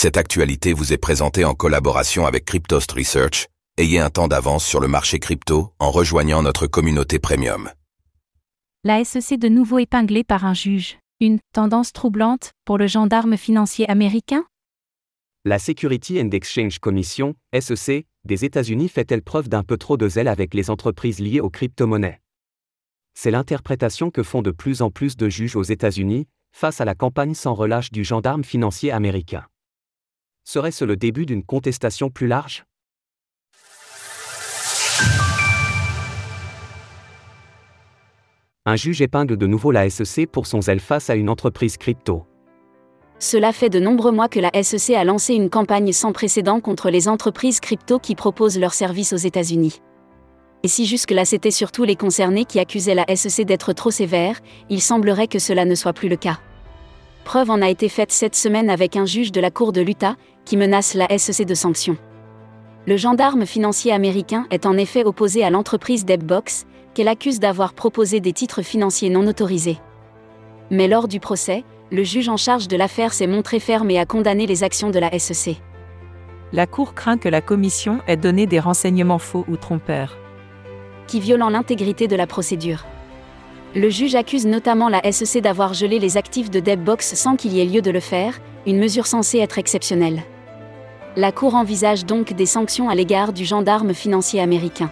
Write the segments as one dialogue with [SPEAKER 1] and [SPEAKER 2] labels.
[SPEAKER 1] Cette actualité vous est présentée en collaboration avec Cryptost Research. Ayez un temps d'avance sur le marché crypto en rejoignant notre communauté premium.
[SPEAKER 2] La SEC de nouveau épinglée par un juge. Une tendance troublante pour le gendarme financier américain?
[SPEAKER 3] La Security and Exchange Commission, SEC, des États-Unis fait-elle preuve d'un peu trop de zèle avec les entreprises liées aux crypto-monnaies? C'est l'interprétation que font de plus en plus de juges aux États-Unis, face à la campagne sans relâche du gendarme financier américain. Serait-ce le début d'une contestation plus large? Un juge épingle de nouveau la SEC pour son zèle face à une entreprise crypto.
[SPEAKER 4] Cela fait de nombreux mois que la SEC a lancé une campagne sans précédent contre les entreprises crypto qui proposent leurs services aux États-Unis. Et si jusque-là c'était surtout les concernés qui accusaient la SEC d'être trop sévère, il semblerait que cela ne soit plus le cas. Preuve en a été faite cette semaine avec un juge de la Cour de l'Utah, qui menace la SEC de sanctions. Le gendarme financier américain est en effet opposé à l'entreprise Debbox, qu'elle accuse d'avoir proposé des titres financiers non autorisés. Mais lors du procès, le juge en charge de l'affaire s'est montré ferme et a condamné les actions de la SEC.
[SPEAKER 5] La Cour craint que la Commission ait donné des renseignements faux ou trompeurs.
[SPEAKER 4] Qui violant l'intégrité de la procédure. Le juge accuse notamment la SEC d'avoir gelé les actifs de Debbox sans qu'il y ait lieu de le faire, une mesure censée être exceptionnelle. La Cour envisage donc des sanctions à l'égard du gendarme financier américain.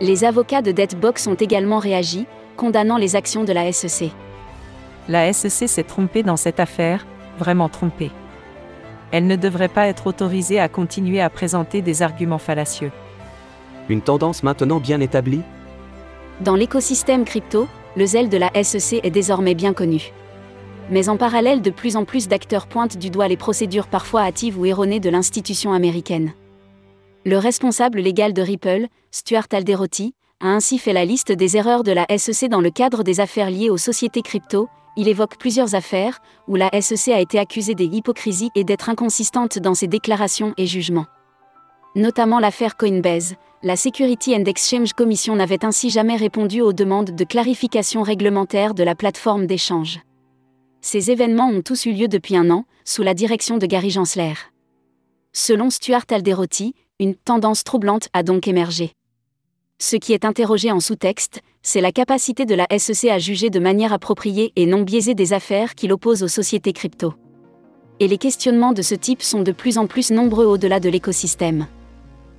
[SPEAKER 4] Les avocats de Debbox ont également réagi, condamnant les actions de la SEC.
[SPEAKER 5] La SEC s'est trompée dans cette affaire, vraiment trompée. Elle ne devrait pas être autorisée à continuer à présenter des arguments fallacieux.
[SPEAKER 3] Une tendance maintenant bien établie
[SPEAKER 4] Dans l'écosystème crypto, le zèle de la SEC est désormais bien connu. Mais en parallèle, de plus en plus d'acteurs pointent du doigt les procédures parfois hâtives ou erronées de l'institution américaine. Le responsable légal de Ripple, Stuart Alderotti, a ainsi fait la liste des erreurs de la SEC dans le cadre des affaires liées aux sociétés crypto. Il évoque plusieurs affaires où la SEC a été accusée des hypocrisies et d'être inconsistante dans ses déclarations et jugements. Notamment l'affaire Coinbase, la Security and Exchange Commission n'avait ainsi jamais répondu aux demandes de clarification réglementaire de la plateforme d'échange. Ces événements ont tous eu lieu depuis un an, sous la direction de Gary Gensler. Selon Stuart Alderotti, une tendance troublante a donc émergé. Ce qui est interrogé en sous-texte, c'est la capacité de la SEC à juger de manière appropriée et non biaisée des affaires qui l'opposent aux sociétés crypto. Et les questionnements de ce type sont de plus en plus nombreux au-delà de l'écosystème.